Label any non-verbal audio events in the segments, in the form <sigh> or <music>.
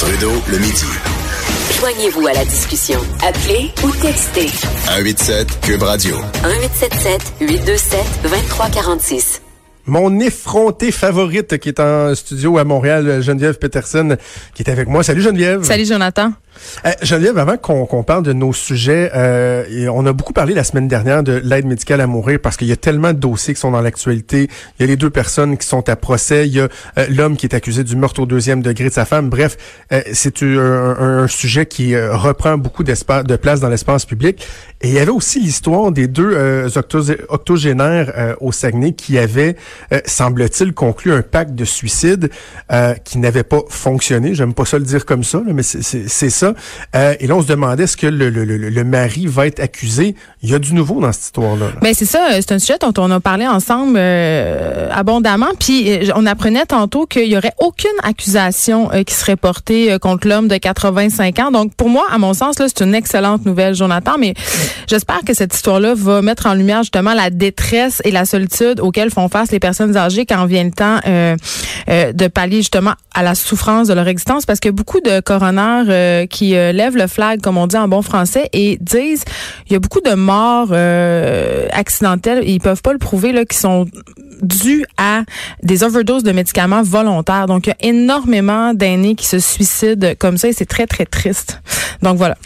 Trudeau, le midi. Joignez-vous à la discussion. Appelez ou textez. 187 Cube Radio. 1877 827 2346. Mon effronté favorite qui est en studio à Montréal, Geneviève Peterson, qui est avec moi. Salut Geneviève. Salut Jonathan. Euh, Geneviève, avant qu'on parle de nos sujets, euh, on a beaucoup parlé la semaine dernière de l'aide médicale à mourir parce qu'il y a tellement de dossiers qui sont dans l'actualité. Il y a les deux personnes qui sont à procès. Il y a euh, l'homme qui est accusé du meurtre au deuxième degré de sa femme. Bref, euh, c'est un, un, sujet qui reprend beaucoup d'espace, de place dans l'espace public. Et il y avait aussi l'histoire des deux octogénaires au Saguenay qui avaient, semble-t-il, conclu un pacte de suicide qui n'avait pas fonctionné. J'aime pas ça le dire comme ça, mais c'est ça. Euh, et là, on se demandait est-ce que le, le, le, mari va être accusé? Il y a du nouveau dans cette histoire-là. Ben, c'est ça. C'est un sujet dont on a parlé ensemble euh, abondamment. Puis euh, on apprenait tantôt qu'il y aurait aucune accusation qui serait portée contre l'homme de 85 ans. Donc pour moi, à mon sens, là, c'est une excellente nouvelle, Jonathan. Mais j'espère que cette histoire-là va mettre en lumière justement la détresse et la solitude auxquelles font face les personnes âgées quand vient le temps de pallier justement à la souffrance de leur existence. Parce que beaucoup de coroners qui euh, lèvent le flag, comme on dit en bon français, et disent il y a beaucoup de morts euh, accidentelles, et ils peuvent pas le prouver, là, qui sont dues à des overdoses de médicaments volontaires. Donc, il y a énormément d'aînés qui se suicident comme ça, et c'est très, très triste. Donc, voilà.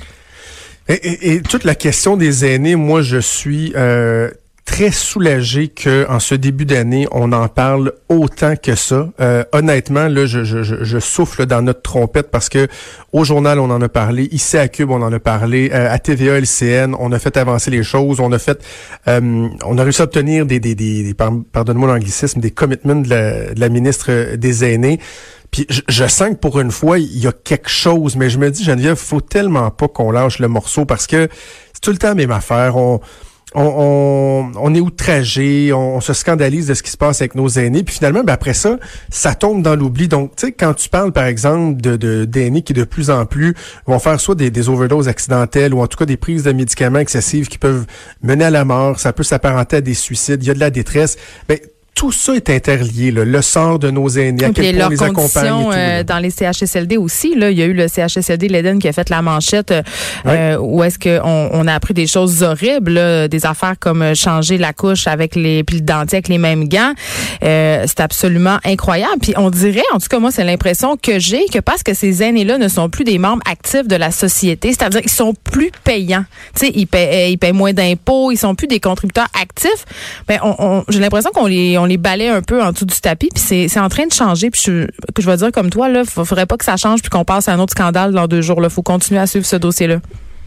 Et, toute la question des aînés, moi, je suis euh, très soulagé que en ce début d'année, on en parle autant que ça. Euh, honnêtement, là, je, je, je, souffle dans notre trompette parce que au journal, on en a parlé, ici à Cube, on en a parlé, euh, à TVA, LCN, on a fait avancer les choses, on a fait, euh, on a réussi à obtenir des, des, des, pardonne-moi l'anglicisme, des commitments de la, de la ministre des aînés. Puis je, je, sens que pour une fois, il y a quelque chose, mais je me dis, Geneviève, faut tellement pas qu'on lâche le morceau parce que c'est tout le temps la même affaire. On, on, on, est outragé, on, se scandalise de ce qui se passe avec nos aînés, puis finalement, ben après ça, ça tombe dans l'oubli. Donc, tu sais, quand tu parles, par exemple, de d'aînés qui de plus en plus vont faire soit des, des overdoses accidentelles ou en tout cas des prises de médicaments excessives qui peuvent mener à la mort, ça peut s'apparenter à des suicides, il y a de la détresse. Ben, tout ça est interlié, le sort de nos aînés, à quel point on les accompagne. Euh, dans les CHSLD aussi, là, il y a eu le CHSLD l'Eden qui a fait la manchette euh, où est-ce qu'on on a appris des choses horribles, des affaires comme euh, changer la couche avec les puis le dentier avec les mêmes gants. Euh, c'est absolument incroyable. Puis on dirait, en tout cas moi, c'est l'impression que j'ai que parce que ces aînés-là ne sont plus des membres actifs de la société, c'est-à-dire qu'ils sont plus payants. Tu sais, ils paient, ils paient moins d'impôts, ils sont plus des contributeurs actifs. Ben, on, on j'ai l'impression qu'on les on les balaie un peu en dessous du tapis, puis c'est en train de changer. Puis je, je vais dire comme toi, là, faudrait pas que ça change puis qu'on passe à un autre scandale dans deux jours. Il faut continuer à suivre ce dossier-là.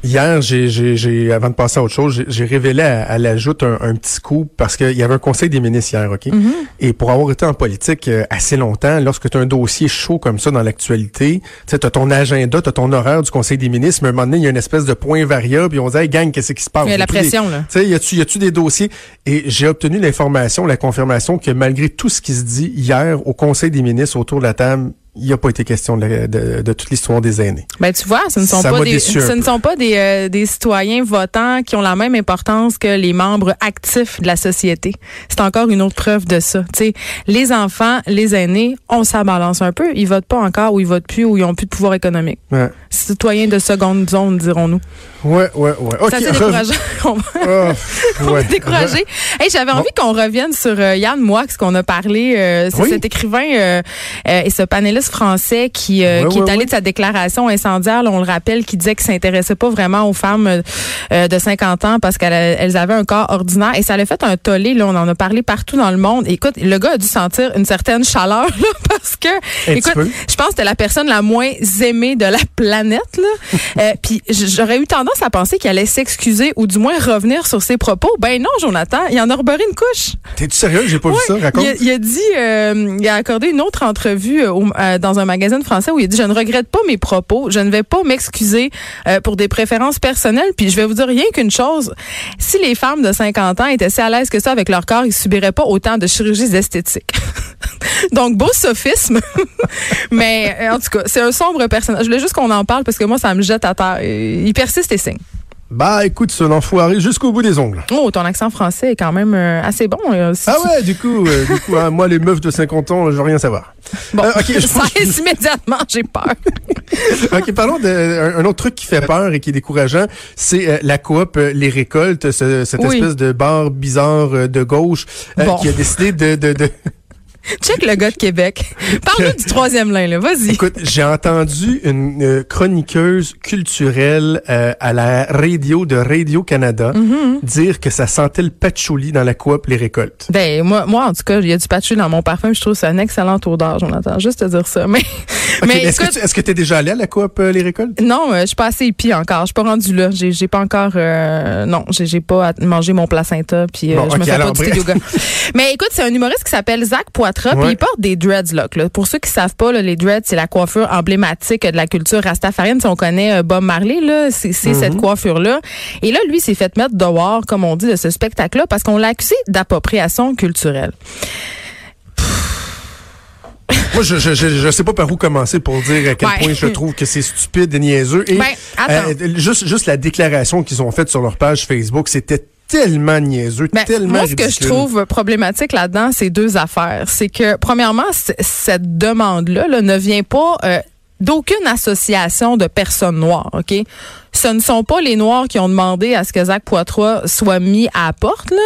Hier, j'ai, avant de passer à autre chose, j'ai révélé à, à l'ajout un, petit coup parce qu'il y avait un conseil des ministres hier, OK? Mm-hmm. Et pour avoir été en politique euh, assez longtemps, lorsque tu as un dossier chaud comme ça dans l'actualité, tu as ton agenda, tu as ton horaire du conseil des ministres, mais à un moment donné, il y a une espèce de point variable, puis on dit, hey, gang, qu'est-ce qui se passe? Il y a la pression, là. Tu sais, y a-tu, y a-tu des dossiers? Et j'ai obtenu l'information, la confirmation que malgré tout ce qui se dit hier au conseil des ministres autour de la table, il n'y a pas été question de, de, toute l'histoire des aînés. Ben tu vois, ce ne sont pas des ce ne sont pas des, euh, des citoyens votants qui ont la même importance que les membres actifs de la société. C'est encore une autre preuve de ça. les enfants, les aînés, on s'abalance un peu. Ils votent pas encore ou ils votent plus ou ils ont plus de pouvoir économique. Ouais. Citoyens de seconde zone, dirons-nous. Ouais, ouais, ouais. Okay. C'est décourageant. <laughs> on va décourager. Hey, j'avais envie qu'on revienne sur euh, Yann Moix, qu'on a parlé. Euh, c'est cet écrivain et ce panéliste français qui, euh, qui est allé de sa déclaration incendiaire, on le rappelle, qui disait qu'il s'intéressait pas vraiment aux femmes euh, de 50 ans parce qu'elles avaient un corps ordinaire et ça l'a fait un tollé. Là, on en a parlé partout dans le monde. Écoute, le gars a dû sentir une certaine chaleur là, <laughs> parce que, écoute, je pense que c'était la personne la moins aimée de la planète. Là. <laughs> euh, puis j'aurais eu tendance à penser qu'il allait s'excuser ou du moins revenir sur ses propos. Ben non, Jonathan, il en a rebeuré une couche. T'es-tu sérieux? J'ai pas vu ça. Raconte. Il a, dit, euh, il a accordé une autre entrevue au, dans un magazine français où il dit je ne regrette pas mes propos, je ne vais pas m'excuser euh, pour des préférences personnelles. Puis je vais vous dire rien qu'une chose, si les femmes de 50 ans étaient si à l'aise que ça avec leur corps, ils subiraient pas autant de chirurgies esthétiques. <laughs> Donc beau sophisme, <laughs> mais euh, en tout cas c'est un sombre personnage. Je voulais juste qu'on en parle parce que moi ça me jette à terre. Il persiste et signe. Bah écoute, c'est un enfoiré jusqu'au bout des ongles. Oh, ton accent français est quand même euh, assez bon. euh, si Ah ouais, du coup, euh, du coup hein, moi les meufs de 50 ans, je veux rien savoir. Bon, Euh, ok, <laughs> je- ça reste immédiatement, j'ai peur. <laughs> OK, parlons d'un un autre truc qui fait peur et qui est décourageant, c'est euh, la coop euh, Les Récoltes, ce- cette Oui. espèce de bar bizarre euh, de gauche euh, Bon. qui a décidé de... de, de... <laughs> Check le gars de Québec. <laughs> Parle-nous du troisième lien, là. Vas-y. Écoute, j'ai entendu une euh, chroniqueuse culturelle euh, à la radio de Radio-Canada Mm-hmm. dire que ça sentait le patchouli dans la coop Les Récoltes. Ben, moi, moi, en tout cas, il y a du patchouli dans mon parfum. Je trouve que c'est un excellent odeur, Jonathan. Juste te dire ça. <laughs> Mais, mais est-ce que tu est-ce que t'es déjà allé à la coop euh, Les Récoltes? non, je suis pas assez hippie encore. Je suis pas rendue là. J'ai, pas encore, non, j'ai, pas mangé mon placenta puis Bon, je me fais pas du yoga. mais écoute, c'est un humoriste qui s'appelle Zach Poitras puis il porte des dreadlocks. Là. Pour ceux qui savent pas, là, les dreads, c'est la coiffure emblématique de la culture rastafarienne. Si on connaît euh, Bob Marley, là, c'est, cette coiffure-là. Et là, lui, s'est fait mettre dehors, comme on dit, de ce spectacle-là parce qu'on l'a accusé d'appropriation culturelle. Moi, je, je, je, sais pas par où commencer pour dire à quel Ouais. point je trouve que c'est stupide et niaiseux. Et Ben, euh, juste, juste la déclaration qu'ils ont faite sur leur page Facebook, c'était tellement niaiseux, Ben, tellement moi, ce que je trouve problématique là-dedans, c'est deux affaires. C'est que, premièrement, cette demande-là là, ne vient pas euh, d'aucune association de personnes noires, OK? Ce ne sont pas les Noirs qui ont demandé à ce que Zach Poitras soit mis à la porte, là.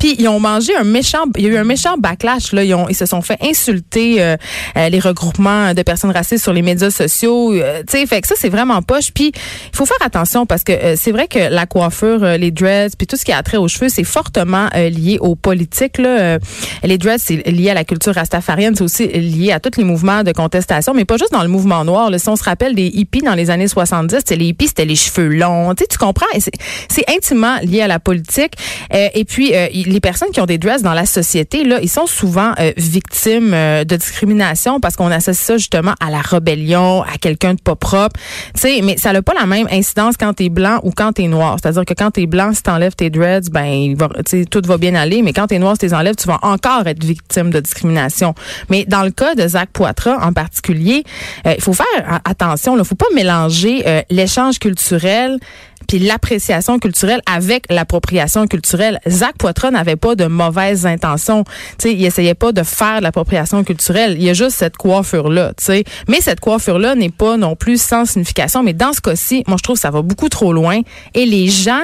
Puis ils ont mangé un méchant, il y a eu un méchant backlash, là. Ils, ont, ils se sont fait insulter euh, euh, les regroupements de personnes racistes sur les médias sociaux. euh, tu sais, fait que ça, c'est vraiment poche. Puis il faut faire attention parce que euh, c'est vrai que la coiffure, euh, les dreads, puis tout ce qui a trait aux cheveux, c'est fortement lié aux politiques. Là. Les dreads, c'est lié à la culture rastafarienne, c'est aussi lié à tous les mouvements de contestation, mais pas juste dans le mouvement noir. Si on se rappelle des hippies dans les années 70, c'est les hippies, c'était les cheveux longs. Tu tu comprends? C'est intimement lié à la politique. Euh, et puis, euh, les personnes qui ont des dreads dans la société, là, ils sont souvent euh, victimes de discrimination parce qu'on associe ça justement à la rébellion, à quelqu'un de pas propre. Tu sais, mais ça n'a pas la même incidence quand t'es blanc ou quand t'es noir. C'est-à-dire que quand t'es blanc, si t'enlèves tes dreads, ben, il va, tu tout va bien aller. Mais quand t'es noir, si t'es enlèves, tu vas encore être victime de discrimination. Mais dans le cas de Zach Poitras en particulier, il faut faire attention. Il faut pas mélanger l'échange culturel culturelle puis l'appréciation culturelle avec l'appropriation culturelle. Zach Poitras n'avait pas de mauvaises intentions. Sais, il essayait pas de faire l'appropriation culturelle. Il y a juste cette coiffure-là, sais. Mais cette coiffure-là n'est pas non plus sans signification. Mais dans ce cas-ci, moi, je trouve que ça va beaucoup trop loin. Et les gens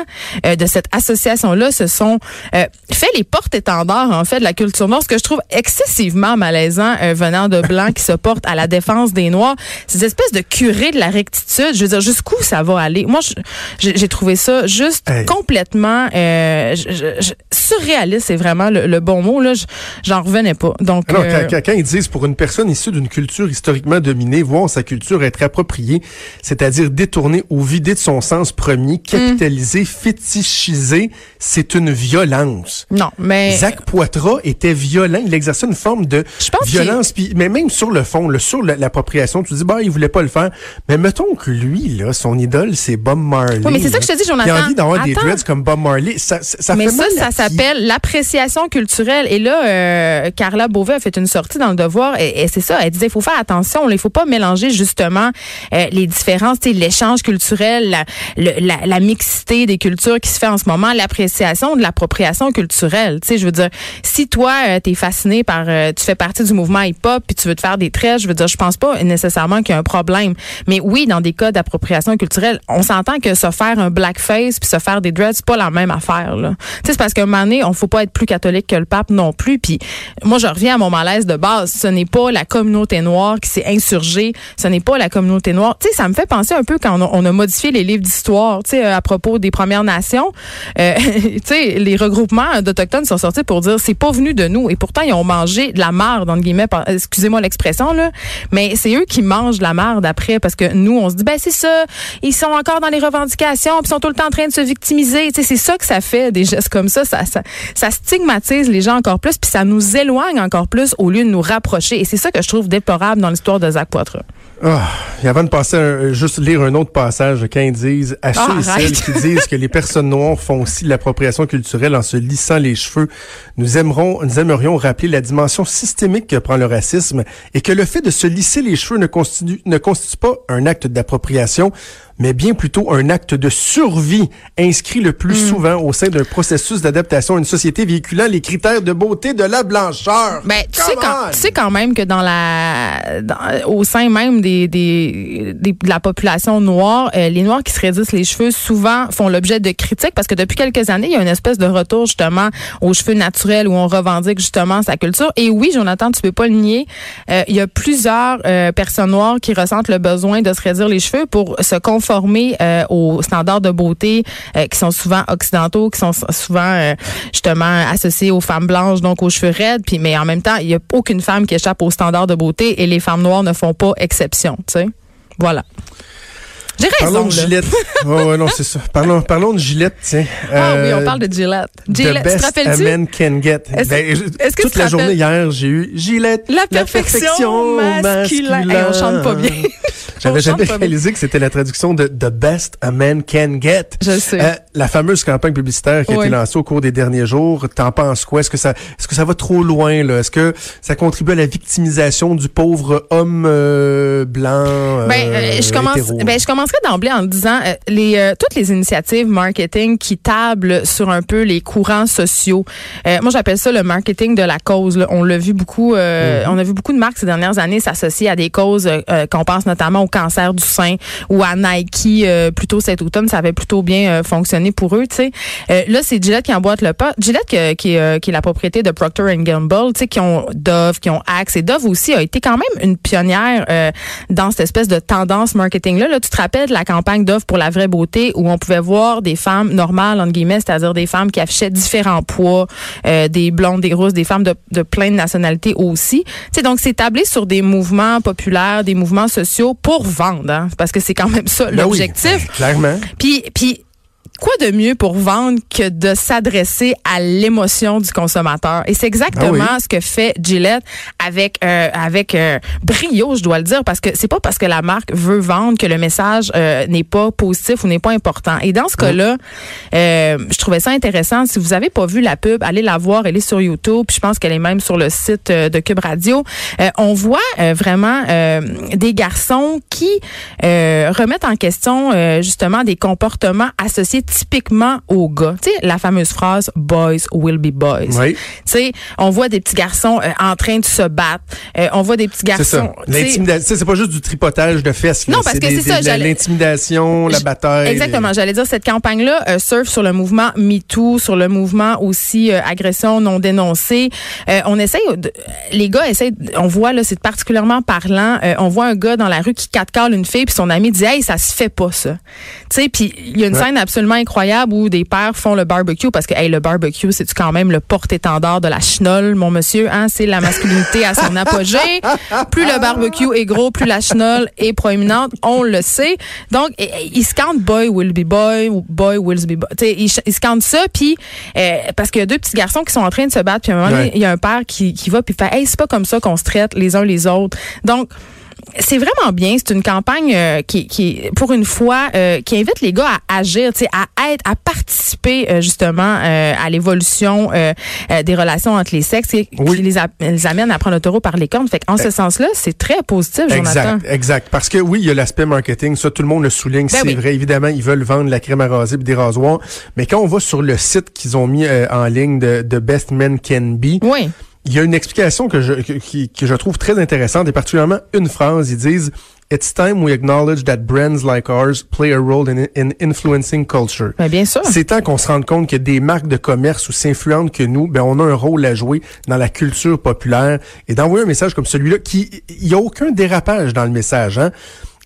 euh, de cette association-là se sont euh, fait les porte-étendards, en fait, de la culture noire, ce que je trouve excessivement malaisant euh, venant de Blancs qui se portent à la défense des Noirs. Ces espèces de curés de la rectitude, je veux dire, jusqu'où ça va aller? Moi, je- j'ai j'ai trouvé ça juste Hey. complètement euh, je- je- je- surréaliste, c'est vraiment le, le bon mot. Là, Je- j'en revenais pas. Donc, Alors, euh, quand, ils disent pour une personne issue d'une culture historiquement dominée, voir sa culture être appropriée, c'est-à-dire détournée ou vidée de son sens premier, capitalisée, fétichisée, c'est une violence. non, mais Zach Poitras était violent, il exerçait une forme de violence, puis mais même sur le fond, le, sur la- l'appropriation, tu dis bah il voulait pas le faire, mais mettons que lui là, son idole c'est Bob Marley. Oui, c'est ça que je te dis, Jonathan. Il a envie d'avoir des dreads comme Bob Marley, ça, ça, ça mais fait ça, mal ça s'appelle l'appréciation culturelle. Et là, euh, Carla Beauvais a fait une sortie dans le Devoir et, et c'est ça. Elle disait, il faut faire attention. Il faut pas mélanger justement euh, les différences, tu l'échange culturel, la, le- la, la mixité des cultures qui se fait en ce moment, l'appréciation de l'appropriation culturelle. Tu sais, je veux dire, si toi, euh, t'es fasciné par, euh, tu fais partie du mouvement hip-hop puis tu veux te faire des traits, je veux dire, je pense pas nécessairement qu'il y a un problème. Mais oui, dans des cas d'appropriation culturelle, on s'entend que se faire un blackface puis se faire des dreads, c'est pas la même affaire. Là. Tu sais, c'est parce qu'à un moment donné, on faut pas être plus catholique que le pape non plus. Puis moi, je reviens à mon malaise de base. Ce n'est pas la communauté noire qui s'est insurgée. Ce n'est pas la communauté noire. Tu sais, ça me fait penser un peu quand on a, on a modifié les livres d'histoire, tu sais, euh, à propos des Premières Nations. Euh, <laughs> tu sais, les regroupements d'Autochtones sont sortis pour dire c'est pas venu de nous. Et pourtant, ils ont mangé de la marde, entre guillemets, excusez-moi l'expression, là. Mais c'est eux qui mangent de la marde après parce que nous, on se dit, ben c'est ça, ils sont encore dans les revendications puis ils sont tout le temps en train de se victimiser. Tu sais, c'est ça que ça fait, des gestes comme ça. Ça, ça, ça stigmatise les gens encore plus puis ça nous éloigne encore plus au lieu de nous rapprocher. Et c'est ça que je trouve déplorable dans l'histoire de Zach Poitras. Ah, et avant de passer, un- juste lire un autre passage, quand ils disent à ceux Ah, et celles arrête. qui disent que les personnes noires font aussi de l'appropriation culturelle en se lissant les cheveux, nous aimerons, nous aimerions rappeler la dimension systémique que prend le racisme et que le fait de se lisser les cheveux ne constitue, ne constitue pas un acte d'appropriation, mais bien plutôt un acte de survie inscrit le plus Mm. souvent au sein d'un processus d'adaptation à une société véhiculant les critères de beauté de la blancheur. Ben, tu sais, quand, on! tu sais quand même que dans la, dans- au sein même des, des, des- de la population noire, euh, les noirs qui se raidissent les cheveux souvent font l'objet de critiques parce que depuis quelques années, il y a une espèce de retour justement aux cheveux naturels où on revendique justement sa culture. Et oui, Jonathan, tu peux pas le nier, euh, il y a plusieurs euh, personnes noires qui ressentent le besoin de se raidir les cheveux pour se conformer euh, aux standards de beauté euh, qui sont souvent occidentaux, qui sont souvent euh, justement associés aux femmes blanches, donc aux cheveux raides. Puis, mais en même temps, il y a aucune femme qui échappe aux standards de beauté et les femmes noires ne font pas exception. Tu sais, voilà. J'ai Parlons raison. de là. Gillette. <laughs> ouais, ouais, non, c'est ça. Parlons, parlons de Gillette, tiens. Ah oui, Euh, on parle de Gillette. The Gillette, tu te best a man can get. Est-ce- Ben, est-ce que toute la journée hier, j'ai eu Gillette. La perfection masculin. Hey, on chante pas bien. <laughs> J'avais jamais réalisé que c'était la traduction de The best a man can get. Je sais. Euh, la fameuse campagne publicitaire qui a Oui. été lancée au cours des derniers jours, t'en penses quoi? Est-ce que ça, est-ce que ça va trop loin, là? Est-ce que ça contribue à la victimisation du pauvre homme euh, blanc, euh, Ben, euh, je commence. hétéro? Ben, je commencerai d'emblée en disant euh, les euh, toutes les initiatives marketing qui tablent sur un peu les courants sociaux. Euh, moi, j'appelle ça le marketing de la cause. là. On l'a vu beaucoup. euh, On a vu beaucoup de marques ces dernières années s'associer à des causes euh, euh, qu'on pense notamment au cancer du sein ou à Nike. euh, plutôt cet automne, ça avait plutôt bien euh, fonctionné pour eux. Tu sais, Euh, là, c'est Gillette qui emboîte le pas. Gillette qui, est, euh, qui est la propriété de Procter Gamble. Tu sais, qui ont Dove, qui ont Axe et Dove aussi a été quand même une pionnière euh, dans cette espèce de tendance marketing là. Là, tu te rappelles de la campagne Dove pour la vraie beauté où on pouvait voir des femmes normales entre guillemets, c'est-à-dire des femmes qui affichaient différents poids, euh, des blondes, des rousses, des femmes de, de plein de nationalités aussi. Tu sais, donc c'est tablé sur des mouvements populaires, des mouvements sociaux pour vendre, hein, parce que c'est quand même ça Ben l'objectif. ben, clairement. Puis, puis quoi de mieux pour vendre que de s'adresser à l'émotion du consommateur? Et c'est exactement Ah oui. ce que fait Gillette avec euh, avec euh, brio, je dois le dire, parce que c'est pas parce que la marque veut vendre que le message euh, n'est pas positif ou n'est pas important. Et dans ce cas-là, euh, je trouvais ça intéressant. Si vous avez pas vu la pub, allez la voir. Elle est sur YouTube. Puis je pense qu'elle est même sur le site euh, de Cube Radio. Euh, on voit euh, vraiment euh, des garçons qui euh, remettent en question euh, justement des comportements associés typiquement aux gars. Tu sais, la fameuse phrase "Boys will be boys". Oui. Tu sais, on voit des petits garçons euh, en train de se battre. Euh, on voit des petits C'est ça. garçons. L'intimidation, c'est pas juste du tripotage de fesses. là. Non, parce que c'est ça, L'intimidation, la bataille. Exactement. J'allais dire, cette campagne-là euh, surfe sur le mouvement MeToo, sur le mouvement aussi agression non dénoncée. On essaye, les gars essayent, on voit là, c'est particulièrement parlant. on voit un gars dans la rue qui catcale une fille, puis son ami dit, hey, ça se fait pas ça. Tu sais, puis il y a une Ouais. scène absolument incroyable où des pères font le barbecue parce que, hey, le barbecue, c'est quand même le porte-étendard de la chenole, mon monsieur. Hein, c'est la masculinité à son apogée. Plus le barbecue est gros, plus la chenole est proéminente. On le sait. Donc, ils scandent boy will be boy ou boy will be boy. Tu sais, ils, ils scandent ça, puis euh, parce qu'il y a deux petits garçons qui sont en train de se battre, puis à un moment Ouais. il y a un père qui, qui va puis fait, hey, c'est pas comme ça qu'on se traite les uns les autres. Donc c'est vraiment bien. C'est une campagne euh, qui, qui, pour une fois, euh, qui invite les gars à agir, à être, à participer euh, justement à l'évolution des relations entre les sexes, et Oui. qui les, a- les amène à prendre le taureau par les cornes. Fait en ce sens-là, c'est très positif, Jonathan. Exact, exact. Parce que oui, il y a l'aspect marketing, ça tout le monde le souligne, Ben c'est oui. vrai. Évidemment, ils veulent vendre la crème à raser et des rasoirs, mais quand on va sur le site qu'ils ont mis en ligne de, de Best Men Can Be, Oui. Il y a une explication que je que, qui- que je trouve très intéressante et particulièrement une phrase. Ils disent It's time we acknowledge that brands like ours play a role in, in influencing culture. Ben, bien sûr. C'est temps qu'on se rende compte que des marques de commerce aussi influentes que nous, ben on a un rôle à jouer dans la culture populaire et d'envoyer un message comme celui-là qui il y a aucun dérapage dans le message hein.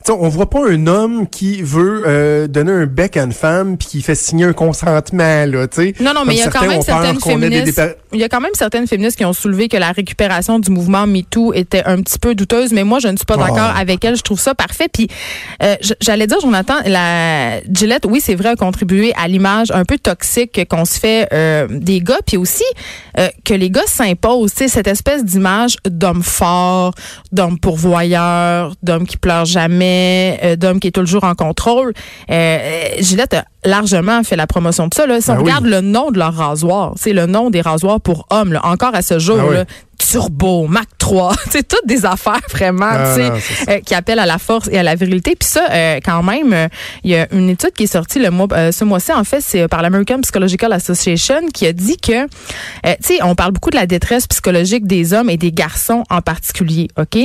Tu sais, on voit pas un homme qui veut euh, donner un bec à une femme puis qui fait signer un consentement là, tu sais. Non, non, mais il y a quand même certaines féministes. Il y a quand même certaines féministes qui ont soulevé que la récupération du mouvement MeToo était un petit peu douteuse, mais moi je ne suis pas Oh. d'accord avec elle. Je trouve ça parfait. Puis euh, j'allais dire, Jonathan, la Gillette, oui, c'est vrai, a contribué à l'image un peu toxique qu'on se fait euh, des gars, puis aussi que les gars s'imposent, tu cette espèce d'image d'homme fort, d'homme pourvoyeur, d'homme qui pleure jamais, euh, d'homme qui est toujours en contrôle. Euh, euh, Gillette a largement fait la promotion de ça. Là. Si on Ben oui. regarde le nom de leur rasoir, c'est le nom des rasoirs pour hommes, là, encore à ce jour. Ah oui. Turbo, Mac 3, <laughs> c'est toutes des affaires vraiment, Ah, tu sais, non, euh, qui appellent à la force et à la virilité. Puis ça, euh, quand même, euh, il y a une étude qui est sortie le mois, euh, ce mois-ci, en fait, c'est par l'American Psychological Association qui a dit que, tu sais, on parle beaucoup de la détresse psychologique des hommes et des garçons en particulier, OK?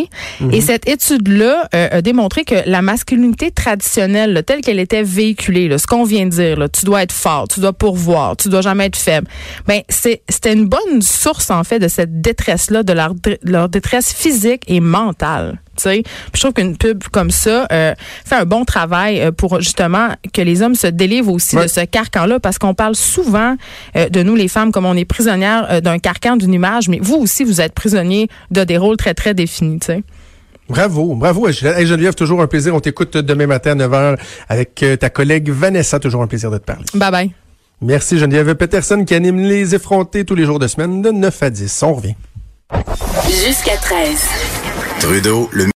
Et cette étude-là a démontré que la masculinité traditionnelle, là, telle qu'elle était véhiculée, là, ce qu'on vient de dire, là, tu dois être fort, tu dois pourvoir, tu dois jamais être faible, ben c'est c'était une bonne source en fait de cette détresse-là, de leur, dé- leur détresse physique et mentale. Puis je trouve qu'une pub comme ça euh, fait un bon travail euh, pour justement que les hommes se délivrent aussi Ouais. de ce carcan-là, parce qu'on parle souvent euh, de nous les femmes comme on est prisonnières euh, d'un carcan, d'une image, mais vous aussi vous êtes prisonniers de des rôles très très définis. Sais. Bravo, bravo. Geneviève, Hey, Geneviève, toujours un plaisir. On t'écoute demain matin à 9h avec ta collègue Vanessa. Toujours un plaisir de te parler. Bye bye. Merci Geneviève Peterson qui anime les effrontés tous les jours de semaine de 9 à 10. On revient. Jusqu'à 13. Trudeau, le